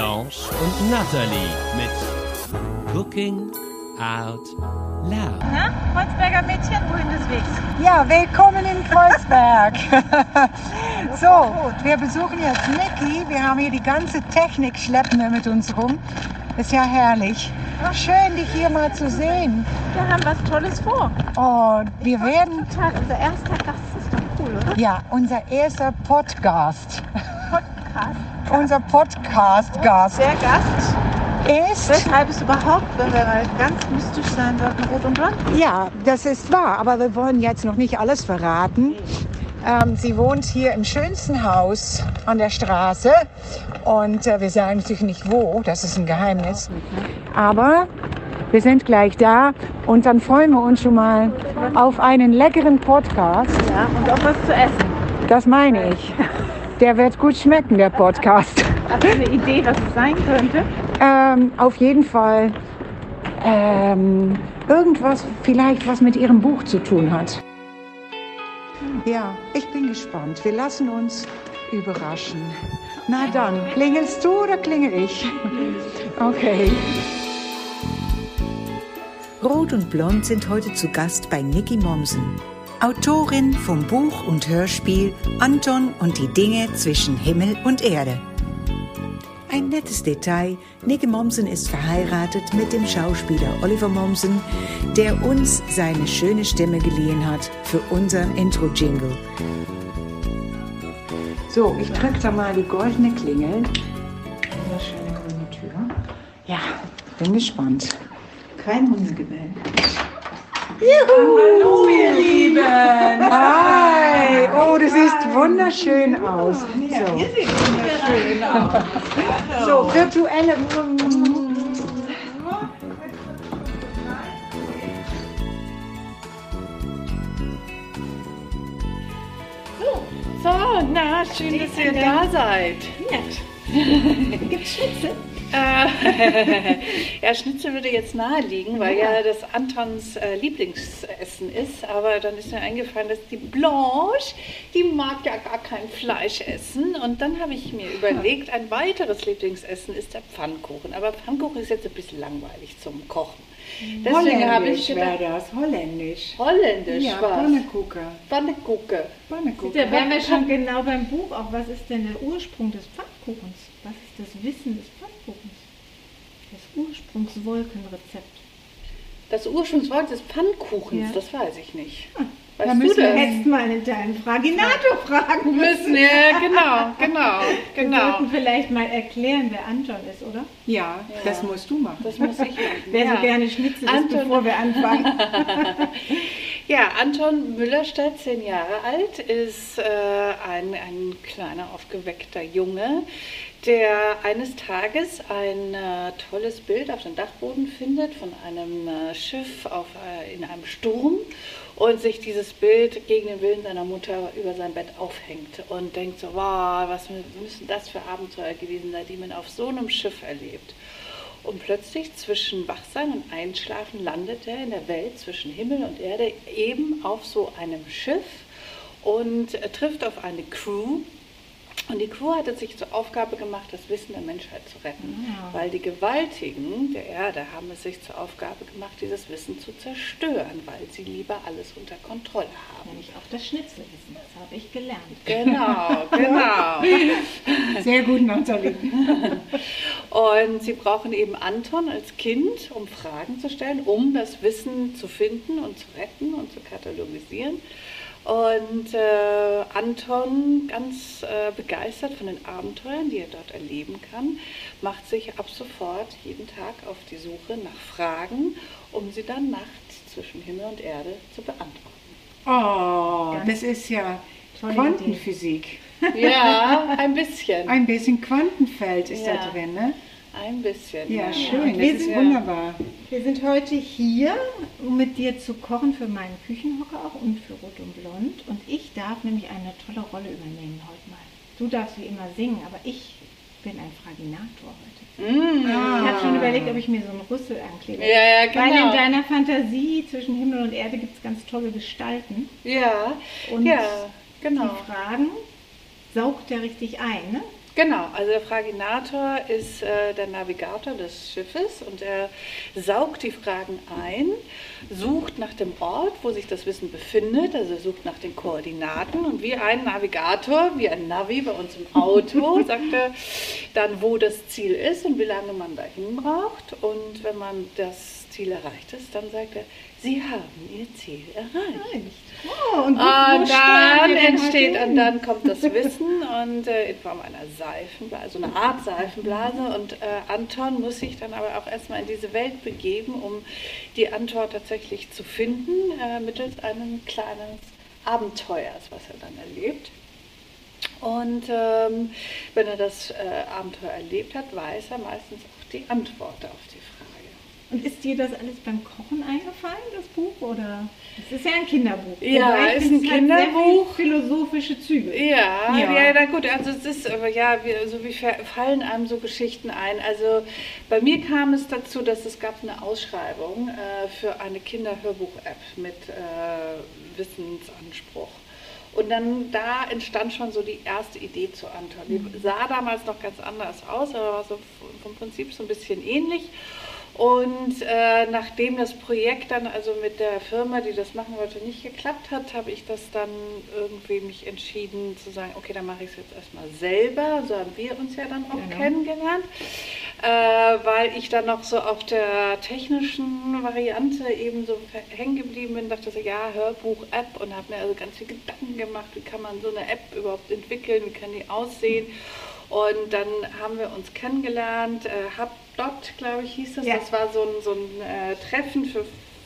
Blanche und Natalie mit Cooking Out Loud. Na, Kreuzberger Mädchen, wohin des Wegs? Ja, willkommen in Kreuzberg. so, wir besuchen jetzt Niki. Wir haben hier die ganze Technik, schleppen wir mit uns rum. Ist ja herrlich. Schön, dich hier mal zu sehen. Wir haben was Tolles vor. Oh, wir werden, Total, unser erster Gast ist doch cool, oder? ja, unser erster Podcast. Podcast. Unser Podcast-Gast Der Gast, ist, weshalb es überhaupt, wenn wir mal ganz mystisch sein sollten, rot und blond. ja, das ist wahr, aber wir wollen jetzt noch nicht alles verraten. Ähm, sie wohnt hier im schönsten Haus an der Straße und äh, wir sagen natürlich nicht wo, das ist ein Geheimnis. Aber wir sind gleich da und dann freuen wir uns schon mal auf einen leckeren Podcast. Ja, und auch was zu essen. Das meine ich. Der wird gut schmecken, der Podcast. Hast du eine Idee, was es sein könnte? Ähm, auf jeden Fall ähm, irgendwas, vielleicht was mit ihrem Buch zu tun hat. Ja, ich bin gespannt. Wir lassen uns überraschen. Na dann, klingelst du oder klingel ich? Okay. Rot und Blond sind heute zu Gast bei Nicky Mommsen, Autorin vom Buch und Hörspiel Anton und die Dinge zwischen Himmel und Erde. Ein nettes Detail, Nicky Mommsen ist verheiratet mit dem Schauspieler Oliver Mommsen, der uns seine schöne Stimme geliehen hat für unseren Intro-Jingle. So, ich drücke da mal die goldene Klingel. Wunderschöne grüne Tür. Ja, bin gespannt. Kein Hundegebell. Hallo, ihr Lieben! Hi! Oh, du siehst wunderschön aus. So, Wunderschön aus. so virtuelle. So, na, schön, dass ihr da seid. Gibt's Schnitzel? Äh, ja, Schnitzel würde jetzt naheliegen, weil ja, das Antons äh, Lieblingsessen ist. Aber dann ist mir eingefallen, dass die Blanche, die mag ja gar kein Fleisch essen. Und dann habe ich mir überlegt, ein weiteres Lieblingsessen ist der Pfannkuchen. Aber Pfannkuchen ist jetzt ein bisschen langweilig zum Kochen. Deswegen habe ich gedacht, das, holländisch. holländisch Ja, was. Pannekuchen. Pannekuchen. Pannekuchen. Da wären wir schon genau beim Buch. Auch was ist denn der Ursprung des Pfannkuchens? Was ist das Wissen des Pfannkuchens? Das Ursprungswolkenrezept. Das Ursprungswort des Pfannkuchens, Ja. das weiß ich nicht. Da Weißt du müssen wir jetzt mal einen deinen Fraginator fragen müssen, ja, genau, genau, Wir genau. sollten vielleicht mal erklären, wer Anton ist, oder? Ja, das musst du machen. Das muss ich machen. Wer ja. so gerne Schnitzel isst, Anton- bevor wir anfangen. Ja, Anton Müllerstadt, zehn Jahre alt, ist äh, ein, ein kleiner, aufgeweckter Junge, der eines Tages ein äh, tolles Bild auf dem Dachboden findet von einem äh, Schiff auf, äh, in einem Sturm und sich dieses Bild gegen den Willen seiner Mutter über sein Bett aufhängt und denkt so, wow, was müssen das für Abenteuer gewesen sein, die man auf so einem Schiff erlebt. Und plötzlich zwischen Wachsein und Einschlafen landet er in der Welt zwischen Himmel und Erde eben auf so einem Schiff und äh, trifft auf eine Crew. Und die Crew hatte sich zur Aufgabe gemacht, das Wissen der Menschheit zu retten. Weil die Gewaltigen der Erde haben es sich zur Aufgabe gemacht, dieses Wissen zu zerstören, weil sie lieber alles unter Kontrolle haben. Nämlich auch das Schnitzelwissen, das habe ich gelernt. Genau, genau. Sehr gut, Nathalie. Und sie brauchen eben Anton als Kind, um Fragen zu stellen, um das Wissen zu finden und zu retten und zu katalogisieren. Und äh, Anton, ganz äh, begeistert von den Abenteuern, die er dort erleben kann, macht sich ab sofort jeden Tag auf die Suche nach Fragen, um sie dann nachts zwischen Himmel und Erde zu beantworten. Oh, das ist ja Quantenphysik. Ja, ein bisschen. Ein bisschen Quantenfeld ist Ja. da drin, ne? Ein bisschen. Ja, schön. wir Das ist sind- wunderbar. Wir sind heute hier, um mit dir zu kochen für meinen Küchenhocker auch und für Rot und Blond. Und ich darf nämlich eine tolle Rolle übernehmen heute mal. Du darfst wie immer singen, aber ich bin ein Fraginator heute. Mm. Ich habe schon überlegt, ob ich mir so einen Rüssel anklebe. Ja, ja, Weil genau. in deiner Fantasie zwischen Himmel und Erde gibt es ganz tolle Gestalten. Ja, Und ja, genau. die Fragen saugt er richtig ein, ne? Genau, also der Fraginator ist äh, der Navigator des Schiffes und er saugt die Fragen ein, sucht nach dem Ort, wo sich das Wissen befindet, also er sucht nach den Koordinaten und wie ein Navigator, wie ein Navi bei uns im Auto, sagt er dann, wo das Ziel ist und wie lange man dahin braucht. Und wenn man das Ziel erreicht ist, dann sagt er, Sie haben Ihr Ziel erreicht. Oh, und wo Und dann entsteht, und dann kommt das Wissen und äh, in Form einer Seifenblase, so eine Art Seifenblase. Und äh, Anton muss sich dann aber auch erstmal in diese Welt begeben, um die Antwort tatsächlich zu finden, äh, mittels eines kleinen Abenteuers, was er dann erlebt. Und ähm, wenn er das äh, Abenteuer erlebt hat, weiß er meistens auch die Antwort auf die Frage. Und ist dir das alles beim Kochen eingefallen, das Buch? Oder? Es ist ja ein Kinderbuch. Ja, ich ist ein es Kinderbuch. philosophische Züge. Ja, Ja. ja, na gut, also es ist, aber ja, wie, so wie fa- fallen einem so Geschichten ein. Also bei mir kam es dazu, dass es gab eine Ausschreibung äh, für eine Kinderhörbuch-App mit äh, Wissensanspruch. Und dann da entstand schon so die erste Idee zu Anton. Die sah damals noch ganz anders aus, aber war so vom Prinzip so ein bisschen ähnlich. Und äh, nachdem das Projekt dann also mit der Firma, die das machen wollte, nicht geklappt hat, habe ich das dann irgendwie mich entschieden zu sagen, okay, dann mache ich es jetzt erstmal selber. So haben wir uns ja dann auch Genau. kennengelernt, äh, weil ich dann noch so auf der technischen Variante eben so hängen geblieben bin, dachte so, ja, Hörbuch-App und habe mir also ganz viel Gedanken gemacht, wie kann man so eine App überhaupt entwickeln, wie kann die aussehen. Und dann haben wir uns kennengelernt, äh, HubDot, glaube ich, hieß das. Ja. Das war so ein, so ein äh, Treffen für,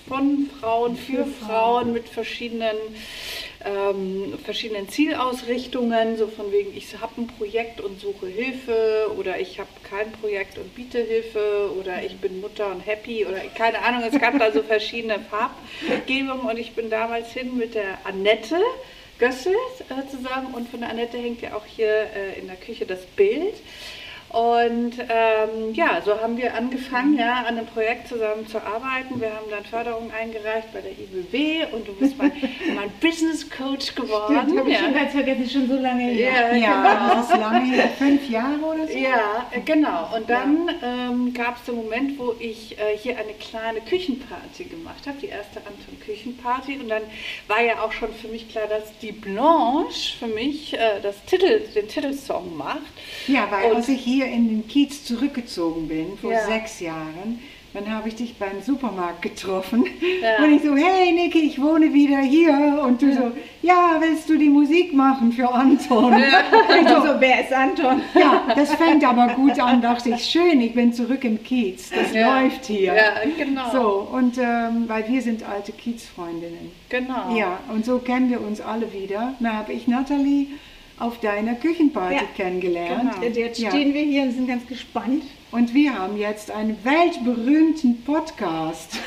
von Frauen, für, Für Frauen. Frauen. mit verschiedenen, ähm, verschiedenen Zielausrichtungen, so von wegen, ich habe ein Projekt und suche Hilfe oder ich habe kein Projekt und biete Hilfe oder ich bin Mutter und happy oder keine Ahnung, es gab da so verschiedene Farbgebungen und ich bin damals hin mit der Annette. Gössel äh, zusammen und von der Annette hängt ja auch hier äh, in der Küche das Bild. Und ähm, ja, so haben wir angefangen, ja, an einem Projekt zusammen zu arbeiten. Wir haben dann Förderung eingereicht bei der IBW und du bist mein, mein Business Coach geworden. Das habe ich schon ja. ganz vergessen, schon so lange her. Ja, Ja, das ist lange her, fünf Jahre oder so. Ja, äh, genau. Und dann ähm, gab es den Moment, wo ich äh, hier eine kleine Küchenparty gemacht habe, die erste Anton Küchenparty. Und dann war ja auch schon für mich klar, dass die Blanche für mich äh, das Titel, den Titelsong macht. Ja, weil Und- als ich hier in den Kiez zurückgezogen bin, vor Ja. sechs Jahren, dann habe ich dich beim Supermarkt getroffen. Ja. Und ich so, hey Niki, ich wohne wieder hier. Und du so, ja, willst du die Musik machen für Anton? Und ich so, wer ist Anton? Ja, das fängt aber gut an, dachte ich, schön, ich bin zurück im Kiez. Das Ja. läuft hier. Ja, genau. So, und ähm, weil wir sind alte Kiezfreundinnen. Genau. Ja, und so kennen wir uns alle wieder. Da habe ich Nathalie auf deiner Küchenparty Ja, kennengelernt. genau. Jetzt Ja. stehen wir hier und sind ganz gespannt. Und wir haben jetzt einen weltberühmten Podcast.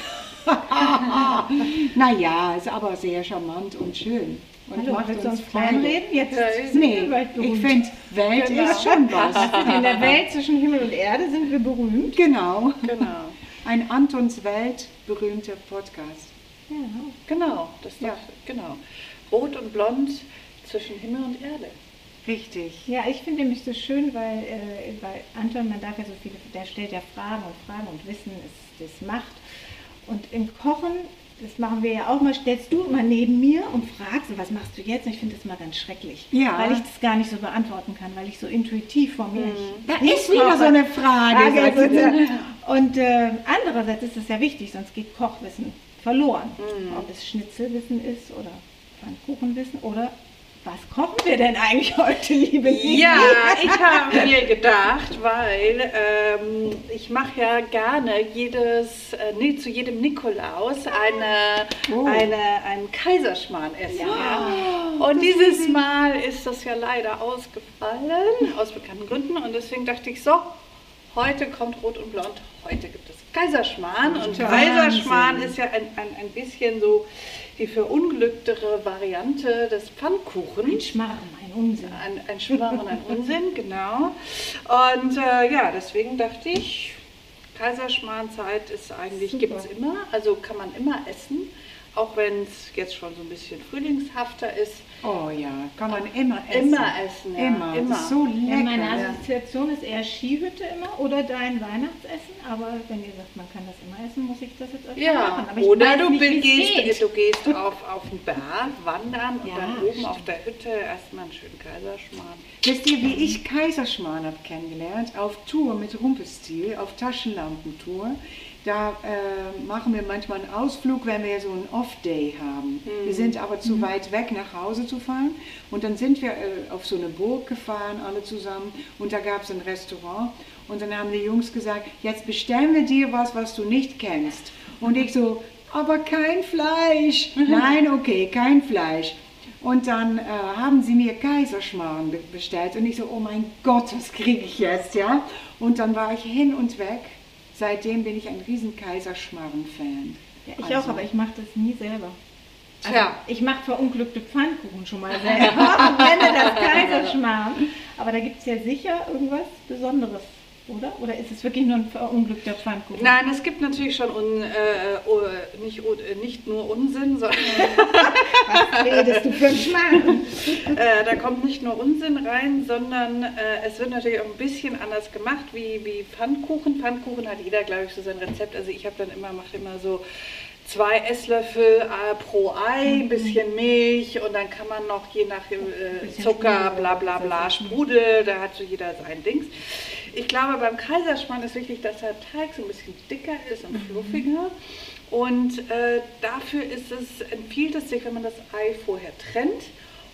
naja, ist aber sehr charmant und schön. Und Hallo, macht willst uns Freude. kleinreden? Jetzt Ja, Nee, ich finde, Welt Genau. ist schon was. In der Welt zwischen Himmel und Erde sind wir berühmt. Genau. Genau. Ein Antons Welt berühmter Podcast. Ja. Genau. Das Ja. doch, genau. Rot und blond zwischen Himmel und Erde. Richtig. Ja, ich finde nämlich so schön, weil, äh, weil Anton, man darf ja so viele, der stellt ja Fragen und Fragen und Wissen ist das Macht. Und im Kochen, das machen wir ja auch mal, stellst du immer neben mir und fragst, was machst du jetzt? Und ich finde das mal ganz schrecklich, Ja. weil ich das gar nicht so beantworten kann, weil ich so intuitiv vor mir Da ich ist wieder so eine Frage. Frage Und äh, andererseits ist das ja wichtig, sonst geht Kochwissen verloren. Ob es Schnitzelwissen ist oder Pfannkuchenwissen oder was kochen wir denn eigentlich heute, liebe Niki? Ja, ich habe mir gedacht, weil ähm, ich mache ja gerne jedes, äh, nee, zu jedem Nikolaus eine, Oh. eine, ein Kaiserschmarrn essen. Ja. Und dieses Mal ist das ja leider ausgefallen, aus bekannten Gründen. Und deswegen dachte ich so, Heute kommt Rot und Blond, heute gibt es Kaiserschmarrn. Und. Kaiserschmarrn ist ja ein, ein, ein bisschen so die verunglücktere Variante des Pfannkuchens. Ein Schmarrn, ein Unsinn. Ein, ein Schmarrn und ein Unsinn, genau. Und äh, ja, deswegen dachte ich, Kaiserschmarrnzeit ist eigentlich, gibt es immer, also kann man immer essen, auch wenn es jetzt schon so ein bisschen frühlingshafter ist. Oh ja, kann man immer essen. Immer essen, ja. Immer. immer. Das ist so Ja, lecker. meine ja. Assoziation ist eher Skihütte immer oder dein Weihnachtsessen, aber wenn ihr sagt, man kann das immer essen, muss ich das jetzt öfter Ja, machen. Aber ich oder du nicht, gehst, du gehst auf, auf den Berg wandern und Ja, dann oben stimmt. auf der Hütte erstmal einen schönen Kaiserschmarrn. Wisst ihr, wie ich Kaiserschmarrn habe kennengelernt? Auf Tour mit Rumpelstil, auf Taschenlampentour. Da äh, machen wir manchmal einen Ausflug, wenn wir so einen Off-Day haben. Wir sind aber zu weit weg, nach Hause zu fahren. Und dann sind wir äh, auf so eine Burg gefahren, alle zusammen. Und da gab es ein Restaurant. Und dann haben die Jungs gesagt, jetzt bestellen wir dir was, was du nicht kennst. Und ich so, aber kein Fleisch. Nein, okay, kein Fleisch. Und dann äh, haben sie mir Kaiserschmarrn be- bestellt und ich so, oh mein Gott, was kriege ich jetzt, ja? Und dann war ich hin und weg. Seitdem bin ich ein riesen Kaiserschmarrn-Fan. Ja, ich Also- auch, aber ich mache das nie selber. Also, Tja. Ich mache verunglückte Pfannkuchen schon mal selber und nenne das Kaiserschmarrn. Aber da gibt es ja sicher irgendwas Besonderes, oder? Oder ist es wirklich nur ein verunglückter Pfannkuchen? Nein, es gibt natürlich schon un, äh, oh, nicht, oh, nicht nur Unsinn, sondern Was redest du für einen äh, da kommt nicht nur Unsinn rein, sondern äh, es wird natürlich auch ein bisschen anders gemacht wie, wie Pfannkuchen. Pfannkuchen hat jeder, glaube ich, so sein Rezept. Also ich habe dann immer, mache immer so zwei Esslöffel äh, pro Ei, ein bisschen Milch und dann kann man noch je nach äh, Zucker, bla bla bla, Sprudel, da hat so jeder sein Dings. Ich glaube, beim Kaiserschmarrn ist wichtig, dass der Teig so ein bisschen dicker ist und fluffiger. Und äh, dafür ist es, empfiehlt es sich, wenn man das Ei vorher trennt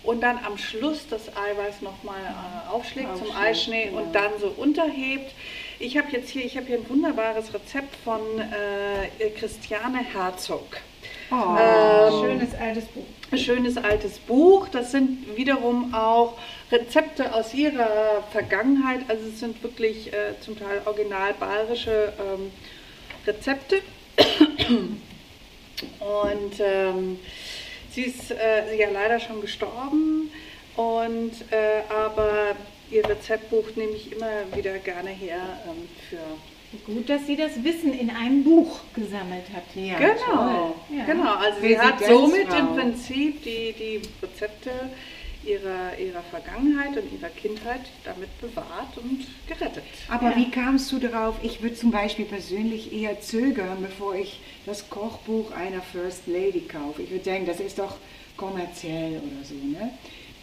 und dann am Schluss das Eiweiß nochmal äh, aufschlägt zum Aufschlägt, Eischnee genau. und dann so unterhebt. Ich habe jetzt hier, ich habe hier ein wunderbares Rezept von äh, Christiane Herzog. Oh, Ähm, Schönes altes Buch. Ein schönes altes Buch. Das sind wiederum auch Rezepte aus ihrer Vergangenheit. Also es sind wirklich äh, zum Teil original bayerische ähm, Rezepte. Und ähm, sie ist äh, ja leider schon gestorben. Und äh, aber ihr Rezeptbuch nehme ich immer wieder gerne her ähm, für Gut, dass sie das Wissen in einem Buch gesammelt hat. ja, Genau. Ja. genau. Also sie hat somit im Prinzip die, die Rezepte ihrer, ihrer Vergangenheit und ihrer Kindheit damit bewahrt und gerettet. Aber Ja. wie kamst du darauf? Ich würde zum Beispiel persönlich eher zögern, bevor ich das Kochbuch einer First Lady kaufe. Ich würde denken, das ist doch kommerziell oder so, ne?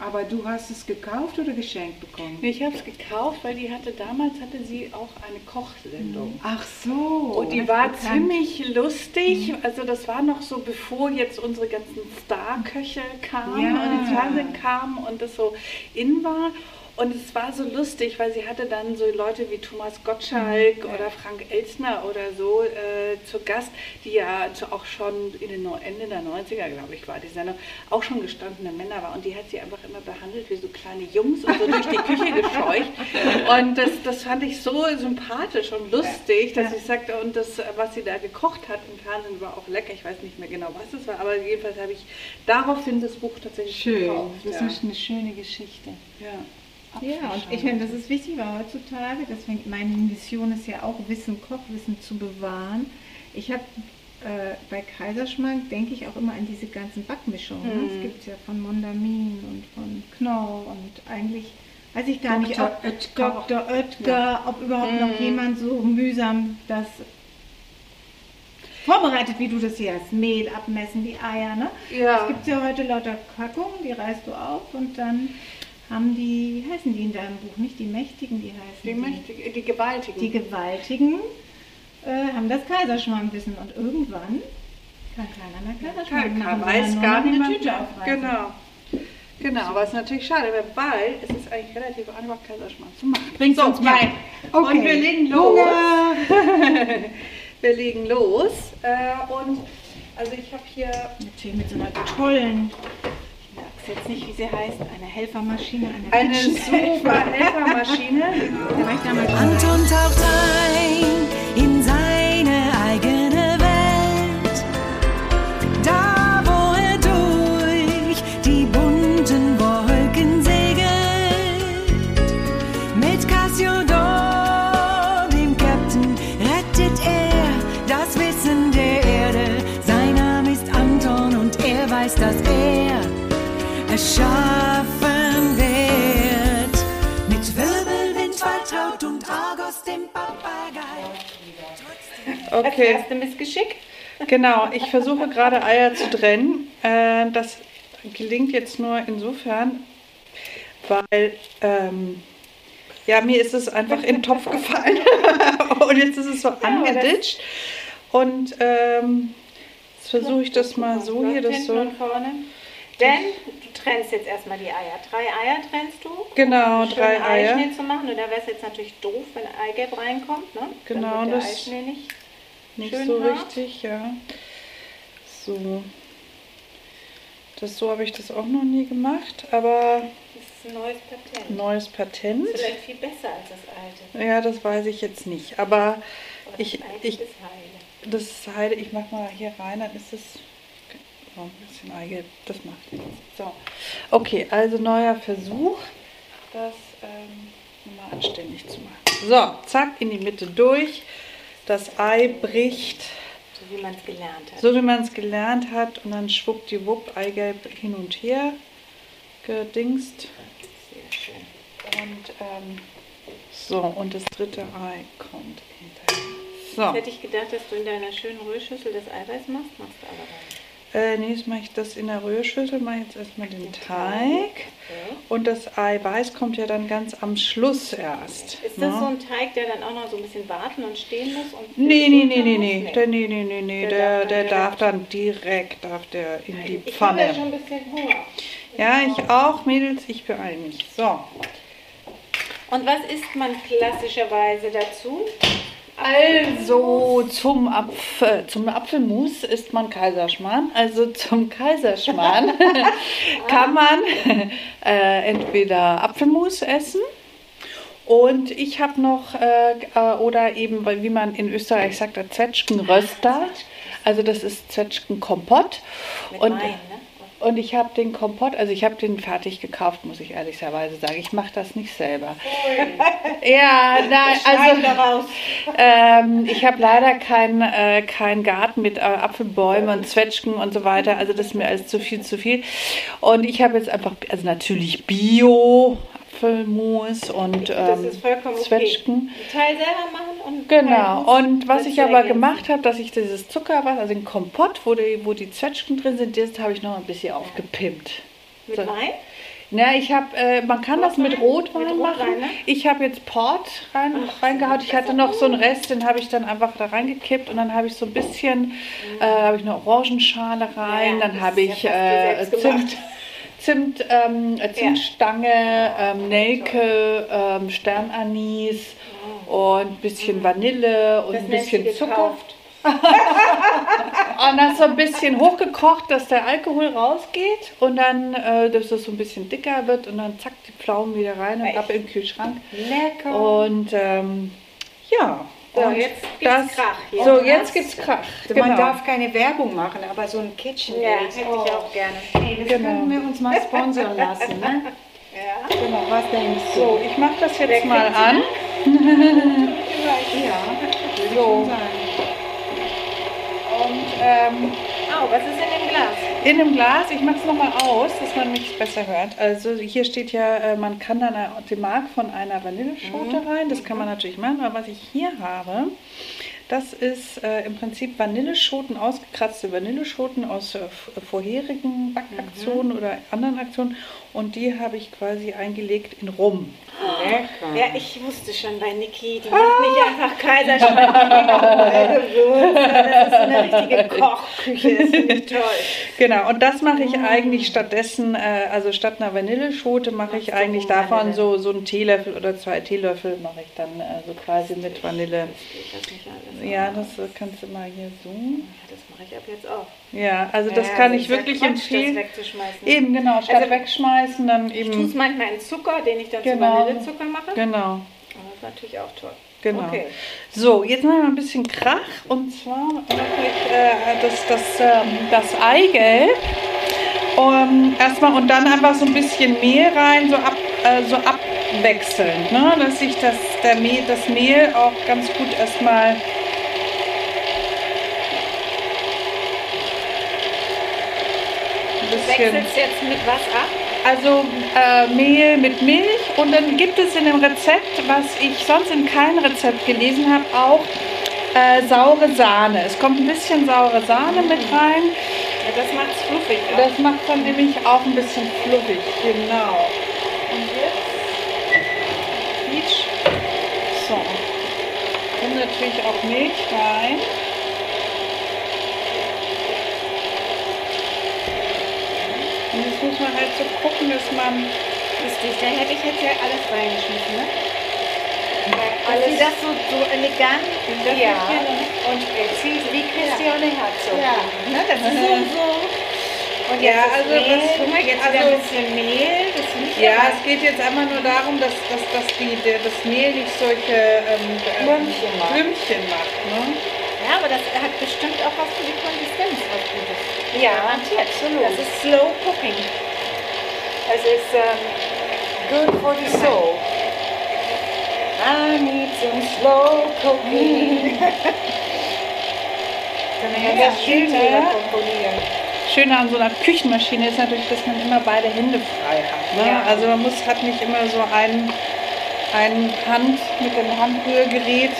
Aber du hast es gekauft oder geschenkt bekommen? Ich habe es gekauft, weil die hatte damals hatte sie auch eine Kochsendung. Ach so. Und die war ziemlich lustig. Also das war noch so, bevor jetzt unsere ganzen Star-Köche kamen Ja. und ins Fernsehen kamen und das so in war. Und es war so lustig, weil sie hatte dann so Leute wie Thomas Gottschalk oder Frank Elstner oder so äh, zu Gast, die ja auch schon in den Ende der 90er, glaube ich, war die Sendung, auch schon gestandene Männer war. Und die hat sie einfach immer behandelt wie so kleine Jungs und so durch die Küche gescheucht. Und das, das fand ich so sympathisch und lustig, dass Ja. ich sagte, und das, was sie da gekocht hat im Fernsehen, war auch lecker. Ich weiß nicht mehr genau, was es war, aber jedenfalls habe ich daraufhin das Buch tatsächlich schön. gekauft. Das ja. ist eine schöne Geschichte. Ja. Ja, und ich finde, das ist wichtig, weil heutzutage, deswegen meine Mission ist ja auch Wissen, Kochwissen zu bewahren. Ich habe äh, bei Kaiserschmarrn denke ich auch immer an diese ganzen Backmischungen. Ne? Es gibt ja von Mondamin und von Knorr und eigentlich weiß ich gar nicht, Dr. ob Oetker. Dr. Oetker, ob überhaupt noch jemand so mühsam das vorbereitet, wie du das hier hast. Mehl abmessen, die Eier, ne? Ja. Es gibt ja heute lauter Packungen, die reißt du auf und dann haben die, wie heißen die in deinem Buch? Nicht die Mächtigen, die heißen Die, mächtige, die gewaltigen. Die Gewaltigen äh, haben das Kaiserschmarrnwissen und irgendwann kann keiner mehr Kaiserschmarrn Kein, machen, weiß gar eine. Tüte aufreißen. Genau. Genau, aber es ist natürlich schade, weil es ist eigentlich relativ einfach, Kaiserschmarrn zu machen. Bring's so, uns bei. Okay. Und wir legen los. wir legen los. Äh, und also ich habe hier Natürlich mit so einer tollen, weiß jetzt nicht, wie sie heißt, eine Helfermaschine, eine, eine super Helfermaschine. Anton taucht ein Das Okay, erste Missgeschick. genau. Ich versuche gerade Eier zu trennen. Äh, das gelingt jetzt nur insofern, weil ähm, ja, mir ist es einfach in den Topf gefallen und jetzt ist es so angeditscht. Und ähm, jetzt versuche ich das mal so hier, das so. Denn du trennst jetzt erstmal die Eier. Drei Eier trennst du. Genau, um drei Eier. Eischnee zu machen. Und da wäre es jetzt natürlich doof, wenn Eigelb reinkommt. Ne? Genau, das- Eischnee nicht. Nicht Schön so hart. richtig, ja. So. Das, so habe ich das auch noch nie gemacht, aber Das ist ein neues Patent. neues Patent. Vielleicht viel besser als das alte. Ja, das weiß ich jetzt nicht. Aber Aber ich, das ich, ist heile. das ist Heide, ich mach mal hier rein, dann ist es oh, ein bisschen Eigelb. Das macht nichts. So. Okay, also neuer Versuch, das ähm, nochmal anständig zu machen. So, zack, in die Mitte durch. Das Ei bricht. So wie man es gelernt hat. So wie man es gelernt hat und dann schwuppdiwupp Eigelb hin und her gedingst. Sehr schön. Und ähm, so, und das dritte Ei kommt hinterher. Jetzt So, hätte ich gedacht, dass du in deiner schönen Rührschüssel das Eiweiß machst. Machst du aber dann. äh, nee, jetzt mache ich das in der Rührschüssel, mache jetzt erstmal den Teig. Okay. Und das Eiweiß kommt ja dann ganz am Schluss erst. Ist das ne? so ein Teig, der dann auch noch so ein bisschen warten und stehen muss? Und Nee, nee, nee, nee, nee. Nee. Der, nee, nee, nee, nee. Der Der, darf dann direkt darf der in die Ich habe ja Pfanne. schon ein bisschen Hunger. Ja, ich auch, Mädels, ich beeile mich. So. Und was isst man klassischerweise dazu? Also zum, Apfel, zum Apfelmus isst man Kaiserschmarrn. Also zum Kaiserschmarrn kann man äh, entweder Apfelmus essen und ich habe noch, äh, äh, oder eben, wie man in Österreich sagt, Zwetschgenröster. Also das ist Zwetschgenkompott. Mit Und, Wein, ne? Und ich habe den Kompott, also ich habe den fertig gekauft, muss ich ehrlicherweise sagen. Ich mache das nicht selber. Ja, nein, also ähm, ich habe leider keinen äh, kein Garten mit äh, Apfelbäumen und Zwetschgen und so weiter. Also das ist mir alles zu viel, zu viel. Und ich habe jetzt einfach, also natürlich Bio, Apfelmus und Das ähm, okay. Zwetschgen. Einen Teil selber machen und Genau. Und was ich aber gemacht habe, dass ich dieses Zuckerwasser, also den Kompott, wo die, wo die Zwetschgen drin sind, das habe ich noch ein bisschen aufgepimpt. Mit So. Wein? Ja, ich habe, äh, man kann das mit Rotwein? Rotwein Mit machen. Rotwein, ne? Ich habe jetzt Port rein, reingehaut. Ich hatte noch so einen Rest, den habe ich dann einfach da reingekippt und dann habe ich so ein bisschen, äh, habe ich eine Orangenschale rein, Ja, dann habe ich ja äh, selbst gemacht. Zimt, ähm, äh, Zimtstange, ähm, Nelke, ähm, Sternanis und ein bisschen Vanille und Das ein bisschen Zucker. Und dann so ein bisschen hochgekocht, dass der Alkohol rausgeht und dann, äh, dass es so ein bisschen dicker wird und dann zack die Pflaumen wieder rein und Echt? ab in den Kühlschrank. Lecker. Und ähm, ja. So, und jetzt gibt's Krach hier. So, jetzt das- gibt's Krach. Man Genau. darf keine Werbung machen, aber so ein Kitchen ja, hätte oh, ich auch gerne. hey, das Genau. können wir uns mal sponsern lassen, ne? Ja. Genau, was denkst du? So, ich mache das jetzt mal sie an. Ja, So. Und ähm, Oh, was ist in dem Glas? In dem Glas, ich mache es nochmal aus, dass man mich besser hört. Also hier steht ja, äh, man kann dann die Mark von einer Vanilleschote rein. Das kann man natürlich machen. Aber was ich hier habe, das ist äh, im Prinzip Vanilleschoten, ausgekratzte Vanilleschoten aus äh, vorherigen Backaktionen oder anderen Aktionen. Und die habe ich quasi eingelegt in Rum. Lecker. Ja, ich wusste schon bei Niki, die macht nicht einfach Kaiserschmarrn. das ist eine richtige Kochküche, das finde ich toll. Genau, und das mache ich eigentlich stattdessen, äh, also statt einer Vanilleschote mache ich eigentlich davon so, so einen Teelöffel oder zwei Teelöffel mache ich dann äh, so quasi mit Vanille. Geht das nicht alles? Ja, das äh, kannst du mal hier so. Ja, das mache ich ab jetzt auch. Ja, also das Ja, kann das ich ist wirklich Quatsch, empfehlen. Das wegzuschmeißen. Eben, genau, statt Also, wegschmeißen, dann Ich tue es eben. manchmal in Zucker, den ich dann Genau. zu Vanillezucker mache. Genau, das ist natürlich auch toll. genau. Okay. So, jetzt machen wir ein bisschen Krach und zwar mache ich äh, das, das, ähm, das Eigelb. Um, erstmal und dann einfach so ein bisschen Mehl rein, so ab, äh, so ab abwechselnd, ne? dass sich das, der Mehl, das Mehl auch ganz gut erstmal Du bisschen wechselst jetzt mit was ab? Also äh, Mehl mit Milch und dann gibt es in dem Rezept, was ich sonst in keinem Rezept gelesen habe, auch äh, saure Sahne. Es kommt ein bisschen saure Sahne mit rein. Ja, das macht's fluffig. auch. Das macht dann nämlich auch ein bisschen fluffig. Genau. Und jetzt Peach. So. Und natürlich auch Milch rein. Und jetzt muss man halt so gucken, dass man Lustig, da hätte ich jetzt ja alles reingeschmissen, ne? Alles. Alles- Sie das so, so elegant das Ja. Und präzise wie Christiane Herzog. Ja, ne, das ist so, so. Und Ja, das also Mehl, das- guck mal, jetzt also- ein bisschen Mehl, das Ja, es geht jetzt einfach nur darum, dass, dass, dass die, der, das Mehl nicht solche ähm, ähm, Klümpchen macht. Klümpchen macht ne? Ja, aber das hat bestimmt auch was für die Konsistenz, was Gutes. Ja, Garantiert. absolut. Das ist Slow Cooking. Es ist ähm, good for the soul. I need some slow cooking. Dann Ja, das Schöne- an so einer Küchenmaschine ist natürlich, dass man immer beide Hände frei hat. Ne? Ja. Also man muss, hat nicht immer so ein, ein Hand mit dem Handrührgerät.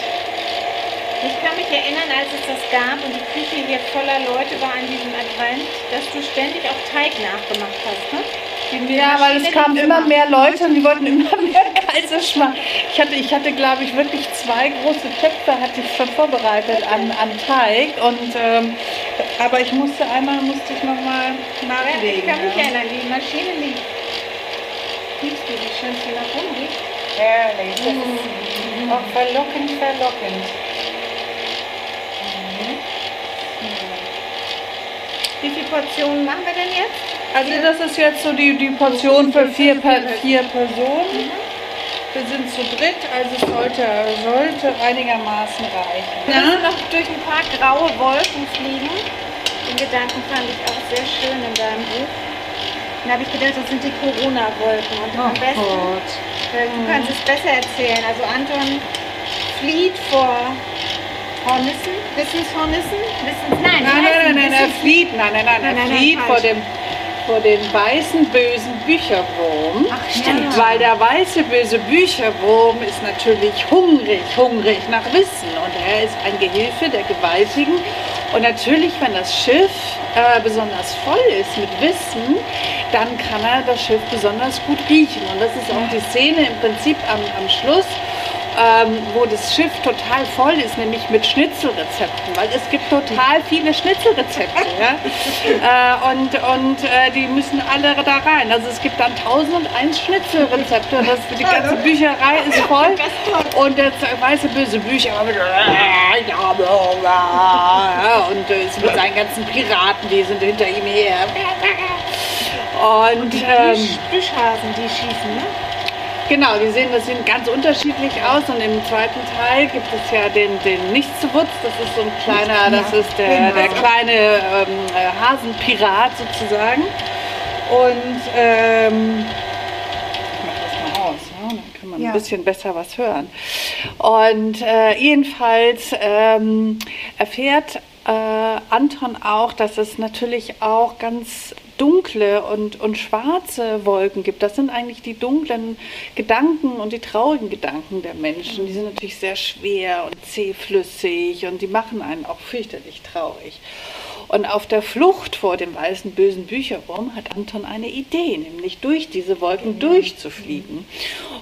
Ich kann mich erinnern, als es das gab und die Küche hier voller Leute war an diesem Advent, dass du ständig auch Teig nachgemacht hast, ne? Die Ja, weil es kamen immer mehr Leute und die wollten immer mehr Kaiserschmarrn. Ich hatte, ich hatte glaube ich, wirklich zwei große Töpfe hatte ich schon vorbereitet an, an Teig. Und, ähm, aber ich musste einmal musste ich nochmal nachlegen. ich kann mich erinnern, die Maschine lief. Siehst du, wie schön sie nach oben liegt? Herrlich. Das ist auch verlockend, verlockend. Wie viele Portionen machen wir denn jetzt? Also das ist jetzt so die, die Portion für vier, vier Personen. Wir sind zu dritt, also sollte, sollte einigermaßen reichen. Wir müssen noch durch ein paar graue Wolken fliegen. Den Gedanken fand ich auch sehr schön in deinem Buch. Dann habe ich gedacht, das sind die Corona-Wolken. Und am besten, äh, du kannst es besser erzählen. Also Anton flieht vor Hornissen. Wissenshornissen? Wissens nein, Nein, nein, nein, nein, er flieht, nein, nein, nein, Nein, er flieht vor dem, vor dem weißen bösen Bücherwurm. Ach, stimmt. Weil der weiße böse Bücherwurm ist natürlich hungrig, hungrig nach Wissen und er ist ein Gehilfe der Gewaltigen. Und natürlich, wenn das Schiff äh, besonders voll ist mit Wissen, dann kann er das Schiff besonders gut riechen. Und das ist auch die Szene im Prinzip am, am Schluss, ähm, wo das Schiff total voll ist, nämlich mit Schnitzelrezepten, weil es gibt total viele Schnitzelrezepte. ja? äh, und und äh, die müssen alle da rein. Also es gibt dann 1001 Schnitzelrezepte. Das, die ganze Bücherei ist voll. Und der weiße böse Bücher und äh, ist mit seinen ganzen Piraten, die sind hinter ihm her. Und ähm, Büschhasen, die schießen, ne? Genau, die sehen, das sehen ganz unterschiedlich aus und im zweiten Teil gibt es ja den, den Nichtswutz, das ist so ein kleiner, das ist der, der kleine ähm, äh, Hasenpirat sozusagen. Und ähm, ich mach das mal aus, ja, dann kann man Ja. ein bisschen besser was hören. Und äh, jedenfalls ähm, erfährt äh, Anton auch, dass es natürlich auch ganz dunkle und, und schwarze Wolken gibt. Das sind eigentlich die dunklen Gedanken und die traurigen Gedanken der Menschen. Die sind natürlich sehr schwer und zähflüssig und die machen einen auch fürchterlich traurig. Und auf der Flucht vor dem weißen bösen Bücherwurm hat Anton eine Idee, nämlich durch diese Wolken durchzufliegen.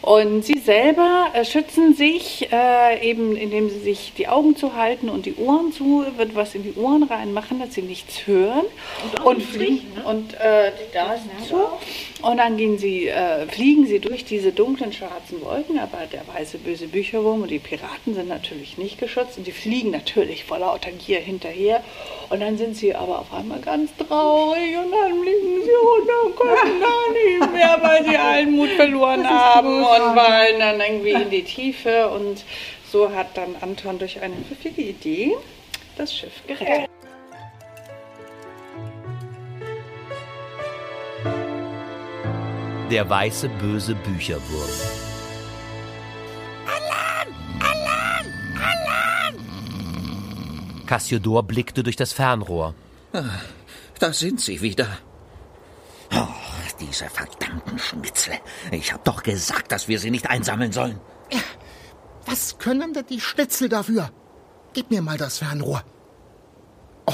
Und sie selber äh, schützen sich äh, eben, indem sie sich die Augen zuhalten und die Ohren zu, wird was in die Ohren reinmachen, dass sie nichts hören und, fliegen und äh, die Nasen zu. Und dann gehen sie, äh, fliegen sie durch diese dunklen schwarzen Wolken, aber der weiße böse Bücherwurm und die Piraten sind natürlich nicht geschützt und die fliegen natürlich vor lauter Gier hinterher. Und dann sind sie aber auf einmal ganz traurig und dann fliegen sie runter und können gar nicht mehr, weil sie allen Mut verloren haben und fallen dann irgendwie in die Tiefe. Und so hat dann Anton durch eine pfiffige Idee das Schiff gerettet. Der weiße böse Bücherwurm. Cassiodor blickte durch das Fernrohr. Da sind sie wieder. Oh, diese verdammten Schnitzel. Ich hab doch gesagt, dass wir sie nicht einsammeln sollen. Was können denn die Schnitzel dafür? Gib mir mal das Fernrohr. Oh,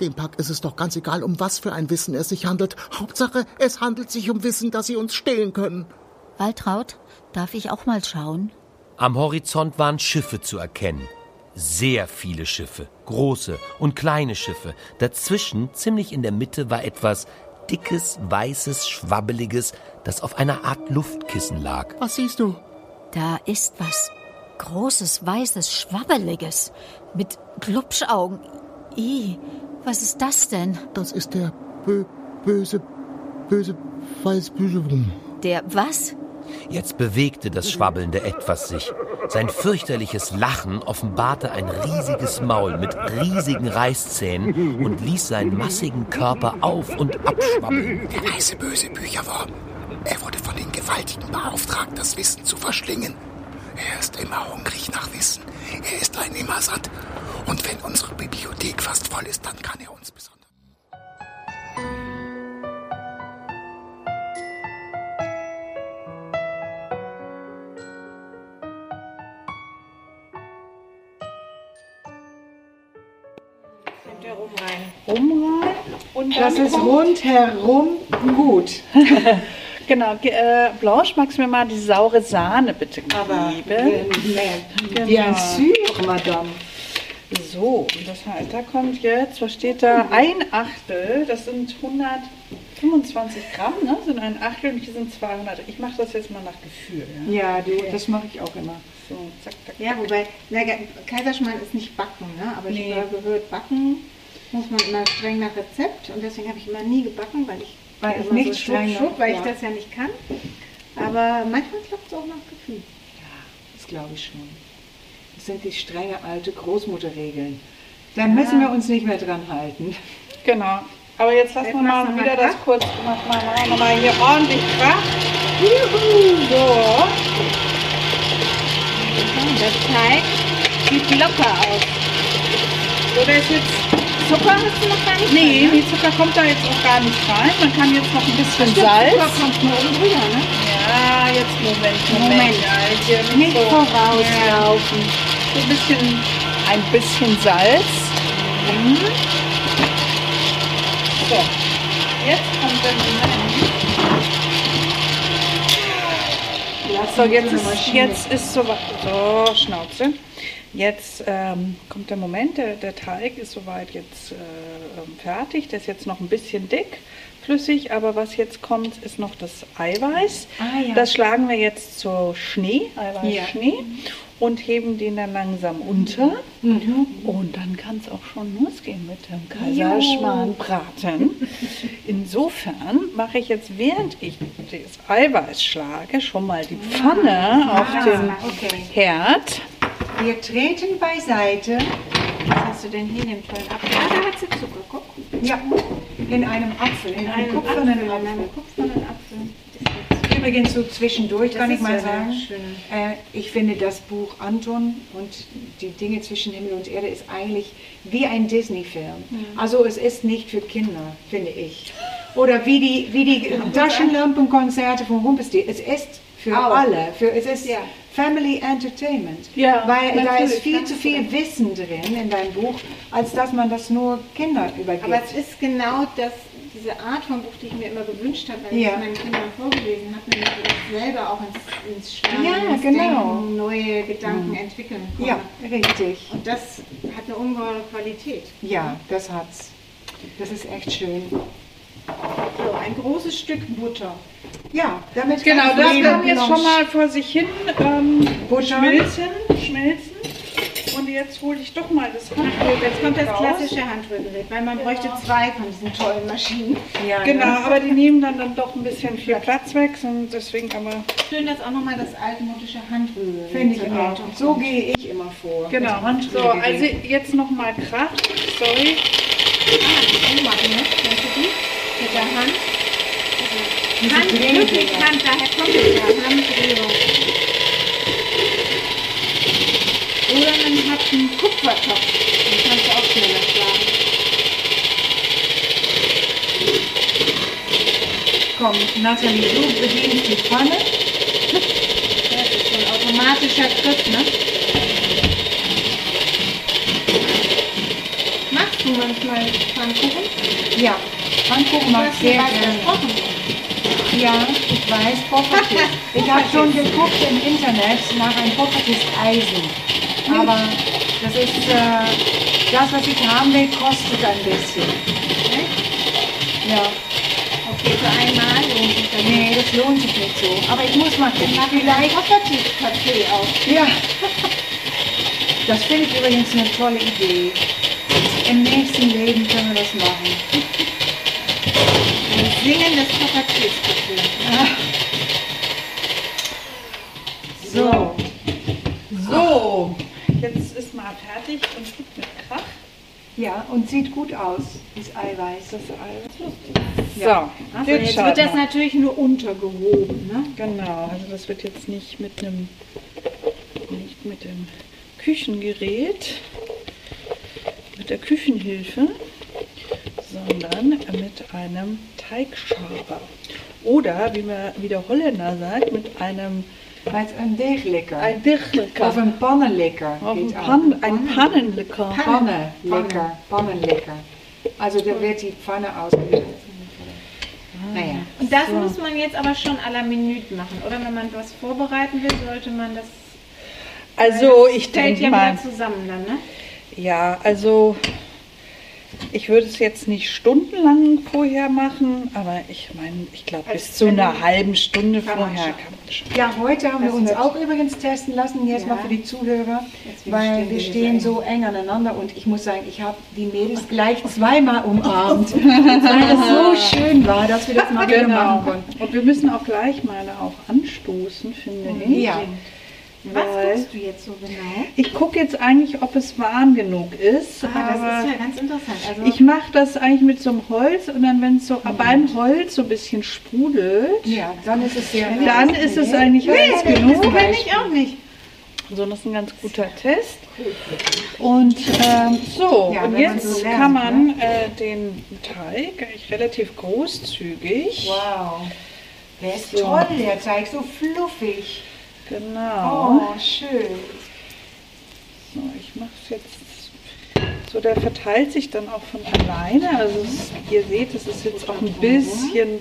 dem Pack ist es doch ganz egal, um was für ein Wissen es sich handelt. Hauptsache, es handelt sich um Wissen, das sie uns stehlen können. Waltraud, darf ich auch mal schauen? Am Horizont waren Schiffe zu erkennen. Sehr viele Schiffe, große und kleine Schiffe. Dazwischen, ziemlich in der Mitte, war etwas dickes, weißes, schwabbeliges, das auf einer Art Luftkissen lag. Was siehst du? Da ist was. Großes, weißes, schwabbeliges. Mit Glubschaugen. I, was ist das denn? Das ist der bö böse, böse, weiß, böse Wurm. Der was? Jetzt bewegte das schwabbelnde Etwas sich. Sein fürchterliches Lachen offenbarte ein riesiges Maul mit riesigen Reißzähnen und ließ seinen massigen Körper auf und abschwabbeln. Der weiße böse Bücherwurm. Er wurde von den Gewaltigen beauftragt, das Wissen zu verschlingen. Er ist immer hungrig nach Wissen. Er ist ein immer satt. Und wenn unsere Bibliothek fast voll ist, dann kann er uns besonders. Das ist rundherum gut. Genau, ge- äh, Blanche, magst du mir mal die saure Sahne bitte geben? Aber Genau. bien sûr, Madame. So, und das heißt, da kommt jetzt, was steht da? Ein Achtel, das sind 125 Gramm, ne? sind ein Achtel und hier sind 200. Ich mache das jetzt mal nach Gefühl. Ja? Ja, du, das mache ich auch immer. So, zack, zack, Ja, wobei, na, Kaiserschmarrn ist nicht backen, ne? aber Nee. ich habe gehört, backen muss man immer streng nach Rezept und deswegen habe ich immer nie gebacken, weil ich Weil immer es nicht so streng schub, weil ja. ich das ja nicht kann. Aber manchmal klappt es auch nach Gefühl. Das glaube ich schon. Das sind die strenge alte Großmutterregeln. Da müssen wir uns nicht mehr dran halten. Genau. Aber jetzt lassen wir mal wieder das kurz, mach mal, machen wir mal hier ordentlich Krach. Juhu, so. Der Teig sieht locker aus. So, der ist jetzt Zucker hast du noch gar nicht Nee, drin, ne? die Zucker kommt da jetzt auch gar nicht rein. Man kann jetzt noch ein bisschen Stimmt, Salz. Zucker kommt nur oben drüber, ne? Ja, jetzt Moment, Moment. Moment. Ja, hier Nicht so. vorauslaufen. So ein bisschen, ein bisschen Salz. Mhm. So, jetzt kommt der Moment. So, jetzt ist, jetzt ist so So, Schnauze. Jetzt ähm, kommt der Moment, der, der Teig ist soweit jetzt äh, ähm, fertig. Der ist jetzt noch ein bisschen dick, flüssig, aber was jetzt kommt, ist noch das Eiweiß. Ah, ja. Das schlagen wir jetzt zu Schnee, Eiweißschnee, und heben den dann langsam unter. Mhm. Und dann kann es auch schon losgehen mit dem Kaiserschmarrnbraten. Insofern mache ich jetzt, während ich das Eiweiß schlage, schon mal die Pfanne auf dem Ah, okay. Herd. Wir treten beiseite. Was hast du denn hier in dem tollen Apfel? Ah, da hat sie Zucker, guck. Ja, in einem Apfel, in einem Einen kupfernen Apfel, in Apfel. einem kupfernen Apfel. Übrigens so zwischendurch kann Das ich mal ja sagen, äh, ich finde das Buch Anton und die Dinge zwischen Himmel und Erde ist eigentlich wie ein Disney-Film. Also es ist nicht für Kinder, finde ich. Oder wie die, wie die Taschenlampenkonzerte von Rumpelstiltskin. Es ist für Auch. alle. Für, es ist Ja. Family Entertainment. Ja, Weil da ist viel zu viel Wissen drin in deinem Buch, als dass man das nur Kindern übergibt. Aber es ist genau das, diese Art von Buch, die ich mir immer gewünscht habe, weil Ja. ich meinen Kindern vorgelesen habe, damit ich selber auch ins, ins Schwärmen, Ja, ins genau. Denken, neue Gedanken entwickeln konnte. ja, richtig. Und das hat eine ungeheure Qualität. Ja, das hat's. Das ist echt schön. So, ein großes Stück Butter. Ja, damit Genau, das kann jetzt schon mal vor sich hin ähm, schmilzen, schmilzen. Und jetzt hole ich doch mal das Handrührgerät Jetzt kommt das raus. klassische Handrührgerät, weil man bräuchte zwei von diesen tollen Maschinen. Ja, Genau, ne? aber die nehmen dann, dann doch ein bisschen viel Platz weg und deswegen aber Schön, dass auch nochmal das altmodische Handrührgerät Finde ich auch. Geltung So gehe ich immer vor. genau. Handrührgerät. So, also jetzt noch mal Krach. Sorry. Ah, ummachen, ne? Kennst du die? Mit der Hand. Kann wirklich kann, daher kommt es ja, Handrührung. Oder man hat einen Kupfertopf, den kannst du auch schneller schlagen. Komm, Nathalie, du bedienst die Pfanne. Das ist so ein automatischer Griff, ne? Machst du manchmal Pfannkuchen? Ja, Pfannkuchen mag ich sehr gerne. Ja, ich weiß, Poffertjes. Ich habe schon geguckt im Internet nach einem Poffertjes-Eisen. Aber das ist, äh, das, was ich haben will, kostet ein bisschen. Ja. Okay, für einmal lohnt sich das Nee, das lohnt sich nicht so. Aber ich muss mal gucken. Vielleicht Vielleicht. Poffertjes-Café auf. Ja. Das finde ich übrigens eine tolle Idee. Im nächsten Leben können wir das machen. Ein singendes Poffertjes-Café. So. So, jetzt ist mal fertig und gibt mit Krach. Ja, und sieht gut aus, das Eiweiß. Das Eiweiß. Ja. So, Also jetzt wird das mal. natürlich nur untergehoben, ne? Genau, also das wird jetzt nicht mit einem, nicht mit dem Küchengerät, mit der Küchenhilfe, sondern mit einem Teigschaber. Oder, wie, man, wie der Holländer sagt, mit einem Met een deeglekker. ein Dichlecker. Of een pannenlekker. Auf ein, auch. Pan, ein Pannenlecker. Pannenlecker. Pannenlecker. Also da wird die Pfanne ausgelegt. Naja. Und das muss man jetzt aber schon à la Minute machen, oder? Wenn man was vorbereiten will, sollte man das. Also das ich fällt denke ja mal, zusammen dann, ne? ja, also ich würde es jetzt nicht stundenlang vorher machen, aber ich meine, ich glaube bis Als zu einer halben Stunde kann man vorher schon. kann man schon. Ja, heute haben wir Das uns wird- auch übrigens testen lassen, jetzt Ja. mal für die Zuhörer, weil stehen wir wir stehen so eng aneinander und ich muss sagen, ich habe die Mädels gleich zweimal umarmt, weil es so schön war, dass wir das mal wieder Genau. machen konnten. Und wir müssen auch gleich mal auch anstoßen, finde ich. Ja, Was guckst du jetzt so genau? Ich gucke jetzt eigentlich, ob es warm genug ist. Ah, aber das ist ja ganz interessant. Also, ich mache das eigentlich mit so einem Holz und dann, wenn es so beim Holz so ein bisschen sprudelt, ja, dann ist es sehr dann ist es eigentlich heiß genug. das kenne ich auch nicht. So, das ist ein ganz guter Test. Und ähm, so, Ja, und wenn man jetzt so lernt, kann man äh, den Teig eigentlich relativ großzügig. Wow. Der ist So. toll, der Teig, so fluffig. Genau. Oh, schön. So, ich mache es jetzt. So, der verteilt sich dann auch von alleine. Also ihr seht, es ist jetzt auch ein bisschen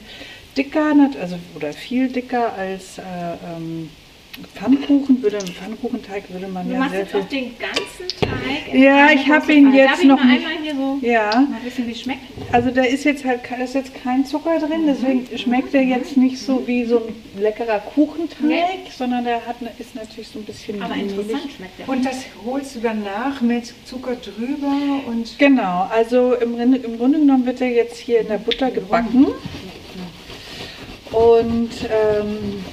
dicker, also oder viel dicker als äh, ähm, Pfannkuchen. Würde, Pfannkuchenteig würde man Du ja machst sehr jetzt viel. auch den ganzen Teig. Ja, ich hab große ihn jetzt Darf ich noch mal nicht- einmal hier so Ja, mal wissen, wie es schmeckt? also da ist jetzt halt ist jetzt kein Zucker drin, deswegen schmeckt er jetzt nicht so wie so ein leckerer Kuchenteig, Nee. sondern der hat, ne- ist natürlich so ein bisschen Aber interessant schmeckt der. Und das holst du dann nach mit Zucker drüber und Genau, also im, Grunde- im Grunde genommen wird er jetzt hier in der Butter gebacken. Und ähm,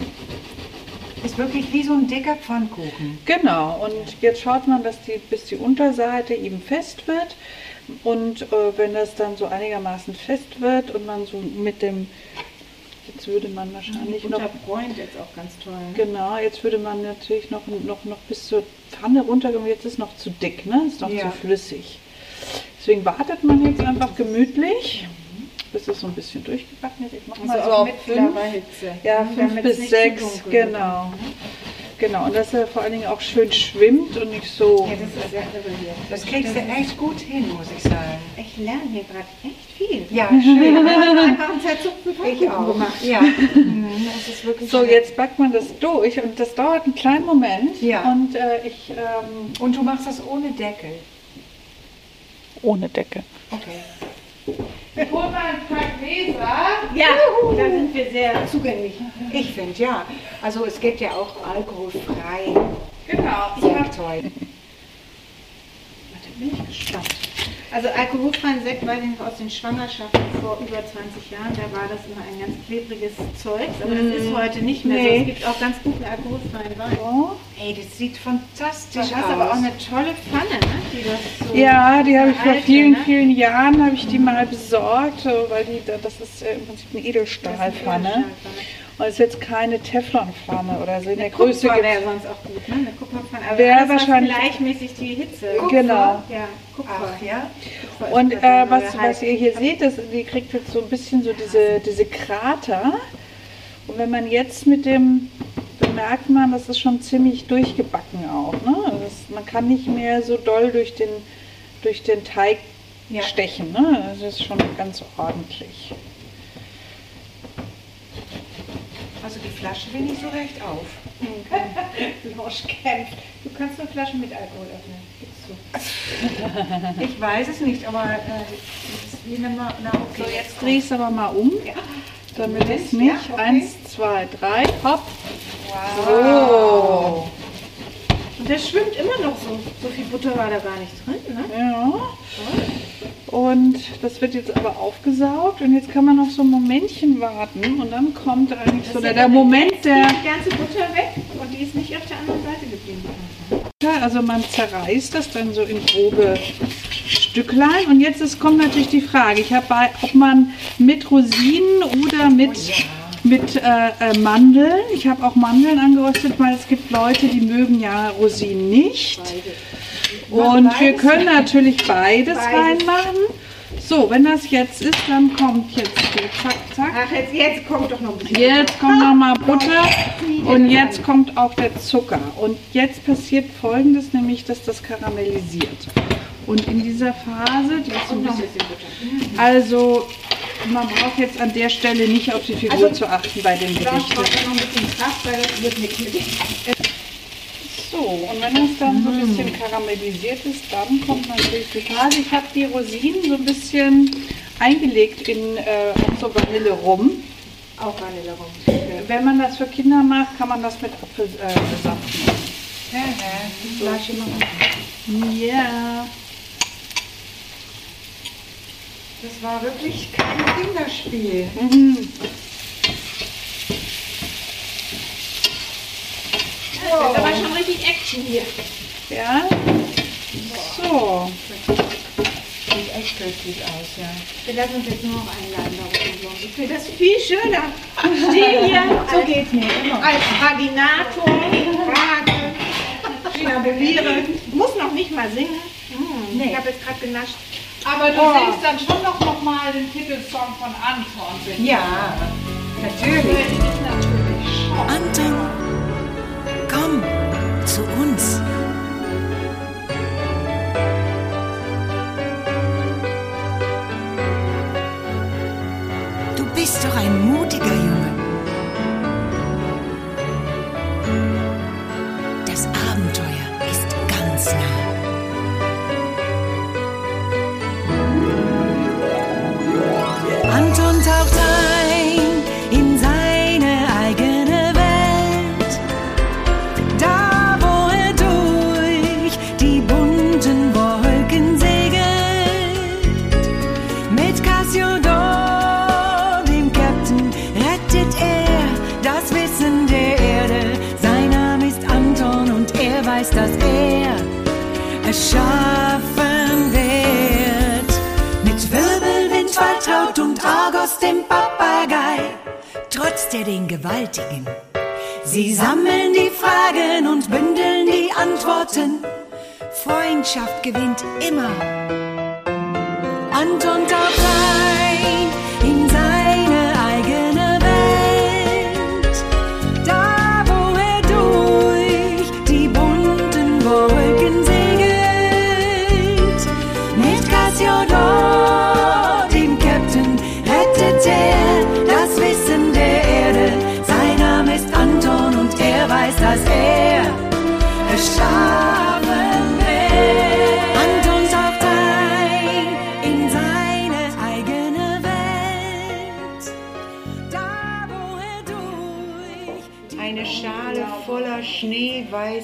ist wirklich wie so ein dicker Pfannkuchen. genau, und jetzt schaut man, dass die, bis die Unterseite eben fest wird. Und äh, wenn das dann so einigermaßen fest wird und man so mit dem, jetzt würde man wahrscheinlich noch bräunt jetzt auch ganz toll. ne? Genau, jetzt würde man natürlich noch, noch, noch bis zur Pfanne runtergehen. Jetzt ist noch zu dick, ne? Ist noch Ja. zu flüssig. Deswegen wartet man jetzt einfach gemütlich, bis es so ein bisschen durchgebacken ist. Ich mach mal Also so auch auf mit fünf. mittlerer Hitze. Ja, ne, fünf bis sechs, genau. Genau, und dass er vor allen Dingen auch schön schwimmt und nicht so. Ja, das ist sehr irritiert. Das kriegst du echt gut hin, muss ich sagen. Ich lerne hier gerade echt viel. Ja, schön. Ich auch. gemacht. Ja, Mhm, das ist wirklich So, jetzt backt man das durch und das dauert einen kleinen Moment. Ja. Und äh, ich ähm, Und du machst das ohne Deckel. ohne Decke. Okay. Hol mal ein paar Gläser. Ja, da sind wir sehr zugänglich. Ich finde ja. Also es gibt ja auch alkoholfrei. Genau. Ich Sehr toll. Da bin ich gespannt. Also alkoholfreien Sekt weiß ich noch aus den Schwangerschaften vor über 20 Jahren, da war das immer ein ganz klebriges Zeug, aber das ist heute nicht mehr so. Nee. Es gibt auch ganz guten alkoholfreien Wein. Oh. Ey, das sieht fantastisch Du hast aus. aber auch eine tolle Pfanne, ne? die das so Ja, die habe ich vor vielen, ne? vielen Jahren habe ich die mal besorgt, weil die, das ist äh, im Prinzip eine Edelstahlpfanne. Und es ist jetzt keine Teflonpfanne oder so in der Größe. Kupfer gibt- wäre sonst auch gut, ne? Eine Kupferpfanne. Aber Wäre wahrscheinlich- gleichmäßig die Hitze. Genau. Ja, Kupfer. Ach ja. Kupfer Und äh, was, was ihr hier seht, das, die kriegt jetzt so ein bisschen so diese, diese Krater. Und wenn man jetzt mit dem, dann merkt man, das ist schon ziemlich durchgebacken auch. Ne? Also Das, man kann nicht mehr so doll durch den, durch den Teig Ja. stechen. Ne? Das ist schon ganz ordentlich. Also die Flasche will nicht so recht auf. Blanche kämpft. Du kannst nur Flaschen mit Alkohol öffnen. Gibst du. Ich weiß es nicht, aber äh, eine Ma na okay. So, jetzt dreh ich es aber mal um, damit es nicht. Ja, okay. Eins, zwei, drei, hopp. Wow. Und das schwimmt immer noch so. So viel Butter war da gar nicht drin, ne? Ja. Und das wird jetzt aber aufgesaugt und jetzt kann man noch so ein Momentchen warten und dann kommt eigentlich so der, der Moment der, Die ganze Butter weg und die ist nicht auf der anderen Seite geblieben. also man zerreißt das dann so in grobe Stücklein und jetzt ist, kommt natürlich die Frage, ich habe bei, ob man mit Rosinen oder mit, mit äh, äh, Mandeln, ich habe auch Mandeln angeröstet, weil es gibt Leute, die mögen ja Rosinen nicht. Und wir können natürlich beides, reinmachen. So, wenn das jetzt ist, dann kommt jetzt hier, zack, zack. Ach, jetzt, jetzt kommt doch noch ein bisschen. Jetzt kommt noch mal Butter und jetzt kommt auch der Zucker. Und jetzt passiert folgendes, nämlich, dass das karamellisiert. Und in dieser Phase, die ist so ein bisschen, also man braucht jetzt an der Stelle nicht auf die Figur zu achten bei den Da Gerichten. braucht man noch ein bisschen Kraft, weil das wird nichts mit dem. So, und wenn das dann so ein bisschen karamellisiert ist, dann kommt natürlich die Phase. Ich habe die Rosinen so ein bisschen eingelegt in äh, so Vanille rum. Auch Vanille rum. Wenn man das für Kinder macht, kann man das mit Apfelsaft äh, machen. Die Flasche machen. Ja. Das war wirklich kein Kinderspiel. Mhm. Das ist aber schon richtig Action hier. Ja. So. Sieht echt köstlich aus, ja. Wir lassen uns jetzt nur noch einladen. Ich finde das viel schöner. Ich stehe hier so geht's mir immer. als Koordinator, frage, schnabuliere. Muss noch nicht mal singen. Hm, Ich habe jetzt gerade genascht. Aber du Oh. singst dann schon noch, noch mal den Titelsong von Anton. Ja, natürlich.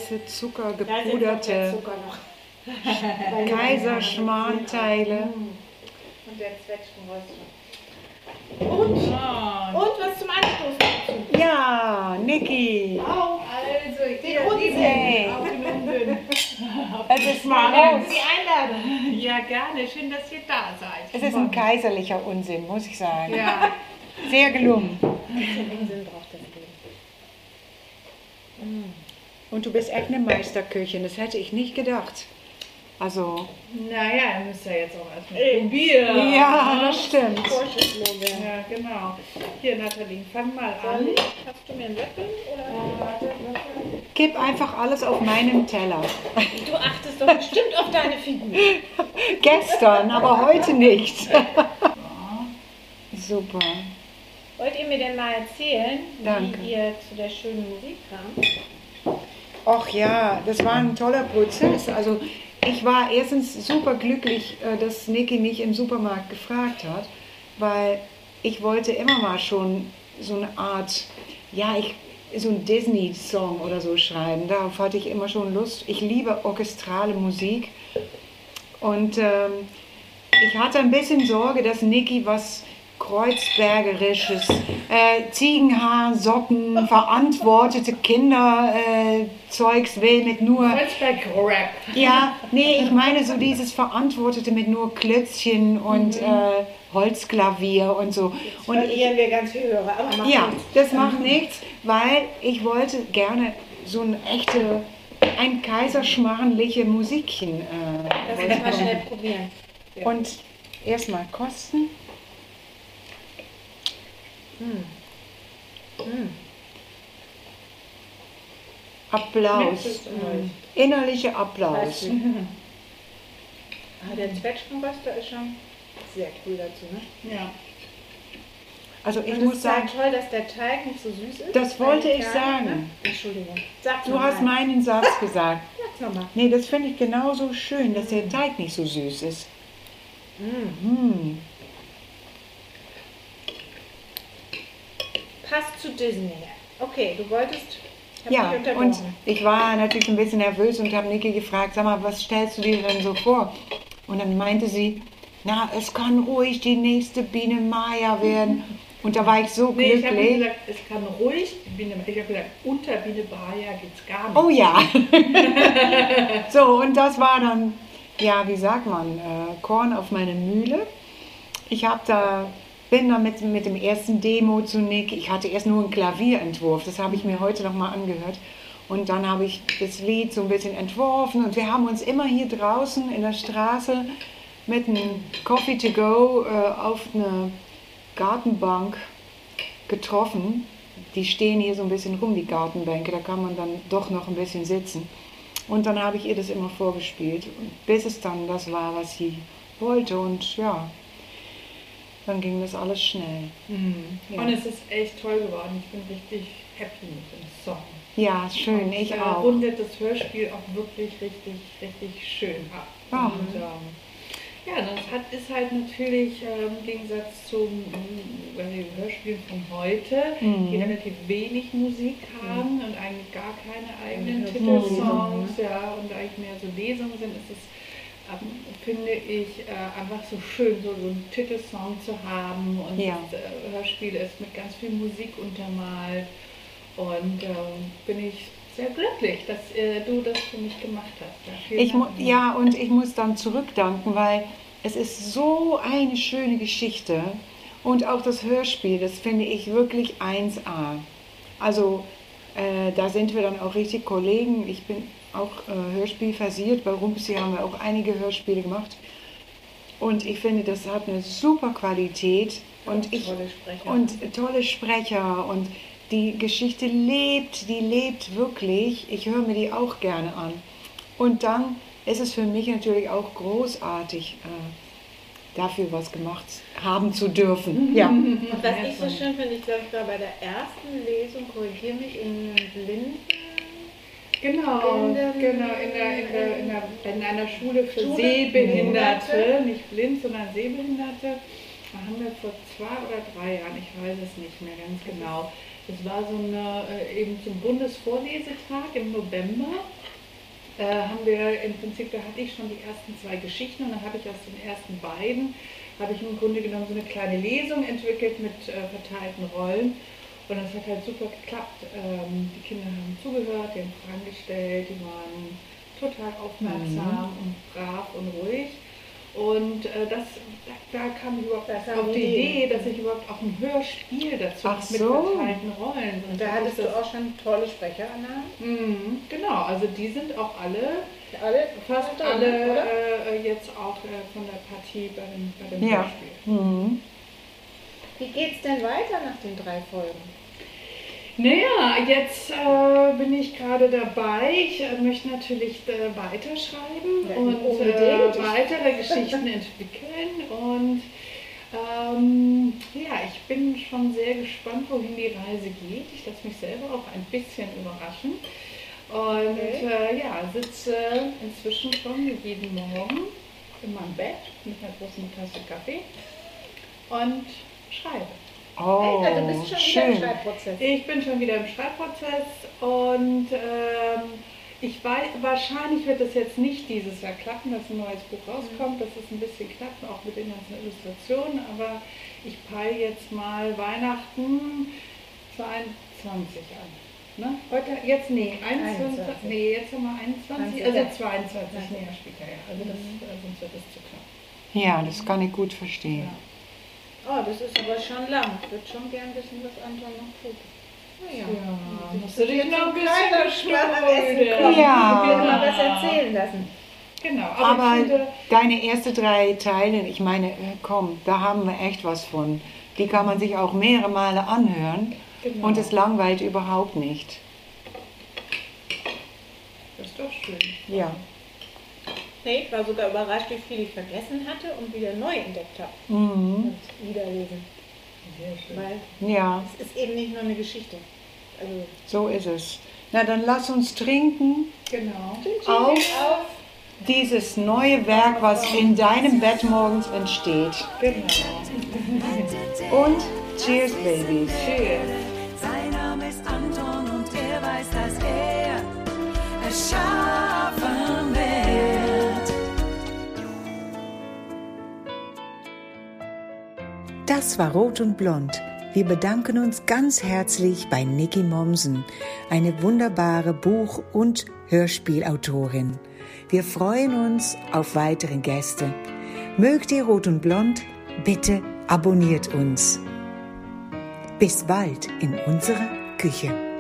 Schneeweiße, zuckergepuderte Kaiserschmarrnteile. Und der Zwetschgenröster. Und, und was zum Anstoß dazu. Ja, Niki. Auch, also, den Hey. Unsinn. Auf den Unsinn. Es ist mal für die Einladung. Ja, gerne. Schön, dass ihr da seid. Es ist ein kaiserlicher Unsinn, muss ich sagen. Ja. Sehr gelungen. Den Unsinn braucht es Und du bist echt eine Meisterköchin, das hätte ich nicht gedacht. Also, Naja, ihr müsst ja jetzt auch erstmal probieren. ja, das stimmt. Ja, genau. Hier, Nathalie, fang mal an. Hast du mir einen Löffel? Oder? Gib einfach alles auf meinen Teller. Du achtest doch bestimmt auf deine Figur. Gestern, aber heute nicht. Super. Wollt ihr mir denn mal erzählen, Danke. wie ihr zu der schönen Musik kamt? Ach ja, das war ein toller Prozess. Also ich war erstens super glücklich, äh, dass Niki mich im Supermarkt gefragt hat, weil ich wollte immer mal schon so eine Art, ja, ich, so ein Disney-Song oder so schreiben. Darauf hatte ich immer schon Lust. Ich liebe orchestrale Musik. Und ähm, ich hatte ein bisschen Sorge, dass Niki was Kreuzbergerisches, äh, Ziegenhaar, Socken, verantwortete Kinder, äh, will mit nur. Kreuzberg-Rap. Ja, nee, ich meine so dieses Verantwortete mit nur Klötzchen und äh, Holzklavier und so. Und ich, Verlieren wir ganz viel Hörer, aber macht ja, nichts. das macht nichts, weil ich wollte gerne so eine echte, ein kaiserschmarrenliche Musikchen. Äh, uns mal ich schnell probieren. Und erstmal kosten. Applaus. Mindestens euch. Innerlicher Applaus. Ah, der Zwetschgenröster ist schon sehr cool dazu, ne? Ja. Also ich Und es muss ist sagen, ja toll, dass der Teig nicht so süß ist. Das wollte ich Kerne, sagen. Ne? Entschuldigung. Sag's du hast mal. meinen Satz gesagt. Sag's nochmal. Nee, das finde ich genauso schön, dass der Teig nicht so süß ist. Mm. Passt zu Disney. Okay, du wolltest. Ja, und ich war natürlich ein bisschen nervös und habe Niki gefragt, sag mal, was stellst du dir denn so vor? Und dann meinte sie, na, es kann ruhig die nächste Biene Maya werden. Und da war ich so Nee, ich habe glücklich. gesagt, es kann ruhig, Biene, ich habe gesagt, unter Biene Baja geht es gar nicht. Oh ja. so, und das war dann, ja, wie sagt man, äh, Korn auf meine Mühle. Ich habe da, bin da mit, mit dem ersten Demo zu Nick. Ich hatte erst nur einen Klavierentwurf, das habe ich mir heute nochmal angehört. Und dann habe ich das Lied so ein bisschen entworfen und wir haben uns immer hier draußen in der Straße mit einem Coffee to go äh, auf eine Gartenbank getroffen. Die stehen hier so ein bisschen rum, die Gartenbänke, da kann man dann doch noch ein bisschen sitzen. Und dann habe ich ihr das immer vorgespielt, bis es dann das war, was sie wollte. Und ja, dann ging das alles schnell. Ja. Und es ist echt toll geworden. Ich bin richtig happy mit dem Song. Ja, schön, Und, ich äh, auch. rundet das Hörspiel auch wirklich richtig, richtig schön ab. Ja. Und, ähm, ja, das hat, ist halt natürlich ähm, im Gegensatz zum äh, Hörspiel von heute, Mhm. die relativ wenig Musik haben und eigentlich gar keine eigenen Mhm. Titelsongs, ja, und eigentlich mehr so Lesungen sind, ist es finde ich äh, einfach so schön, so, so einen Titelsong zu haben und Ja. das äh, Hörspiel ist mit ganz viel Musik untermalt und ähm, bin ich sehr glücklich, dass äh, du das für mich gemacht hast. Ja, Ich ja, und ich muss dann zurückdanken, weil es ist so eine schöne Geschichte. Und auch das Hörspiel, das finde ich wirklich 1A. Also äh, da sind wir dann auch richtig Kollegen. Ich bin auch äh, Hörspiel versiert. Bei Rumpsi haben wir auch einige Hörspiele gemacht. Und ich finde, das hat eine super Qualität. Und ich, tolle Sprecher. und tolle Sprecher und die Geschichte lebt, die lebt wirklich. Ich höre mir die auch gerne an. Und dann ist es für mich natürlich auch großartig, äh, dafür was gemacht haben zu dürfen. Ja. Und was ich so schön finde, ich glaube, ich war bei der ersten Lesung, korrigiere mich, in Blinden. Genau, In dem- genau, in, der, in, der, in, der, in einer Schule für Schule Sehbehinderte, Behinderte. nicht blind, sondern Sehbehinderte. Da haben wir vor zwei oder drei Jahren, ich weiß es nicht mehr ganz genau. Das war so eine, äh, eben zum Bundesvorlesetag im November. Äh, haben wir im Prinzip, da hatte ich schon die ersten zwei Geschichten und dann habe ich aus den ersten beiden, habe ich im Grunde genommen so eine kleine Lesung entwickelt mit äh, verteilten Rollen. Und das hat halt super geklappt. Ähm, die Kinder haben zugehört, die haben Fragen gestellt, die waren total aufmerksam und brav und ruhig. Und äh, das, da, da kam ich überhaupt Das auf die Idee, dass ich überhaupt auch ein Hörspiel dazu Ach mit so. verteilten Rollen. Und da hattest du auch schon tolle Sprecherannahmen? Mhm, genau, also die sind auch alle, Alle? fast alle äh, jetzt auch äh, von der Partie bei dem, bei dem Ja. Hörspiel. Mhm. Wie geht's denn weiter nach den drei Folgen? Naja, jetzt äh, bin ich gerade dabei. Ich äh, möchte natürlich äh, weiterschreiben Ja, und äh, weitere Geschichten entwickeln. Und ähm, ja, ich bin schon sehr gespannt, wohin die Reise geht. Ich lasse mich selber auch ein bisschen überraschen. Und Okay. äh, ja, sitze inzwischen schon jeden Morgen in meinem Bett mit einer großen Tasse Kaffee und schreibe. Oh, also bist schon wieder im schön. Schreibprozess. Ich bin schon wieder im Schreibprozess und ähm, ich weiß, wahrscheinlich wird es jetzt nicht dieses Jahr klappen, dass ein neues Buch rauskommt. Das ist ein bisschen knapp, auch mit den ganzen Illustrationen, aber ich peile jetzt mal Weihnachten 22 an. Ne? Heute, jetzt, nee, 21, 21. nee, jetzt haben wir 21, 21, also ja. 22 näher später, ja. Also das, äh, sonst wird es zu knapp. Ja, das kann ich gut verstehen. Oh, das ist aber schon lang. Ich würde schon gern wissen, was Anton noch tut. Naja. Ja, musst du dich noch ein kleiner bisschen kommen. Ja. Ich will mal was erzählen lassen. Genau, aber, Aber finde, deine ersten drei Teile, ich meine, äh, komm, da haben wir echt was von. Die kann man sich auch mehrere Male anhören Genau. und es langweilt überhaupt nicht. das ist doch schön. Ja. Nee, ich war sogar überrascht, wie viel ich vergessen hatte und wieder neu entdeckt habe. Mhm. Und wiederlesen. Sehr schön. Weil Ja, es ist eben nicht nur eine Geschichte. Also, so ist es. Na, dann lass uns trinken Genau. auf dieses neue Werk, was in deinem Bett morgens entsteht. Genau. Und Cheers, Babies. Cheers. Das war Rot und Blond. Wir bedanken uns ganz herzlich bei Niki Mommsen, eine wunderbare Buch- und Hörspielautorin. Wir freuen uns auf weitere Gäste. Mögt ihr Rot und Blond? Bitte abonniert uns. Bis bald in unserer Küche.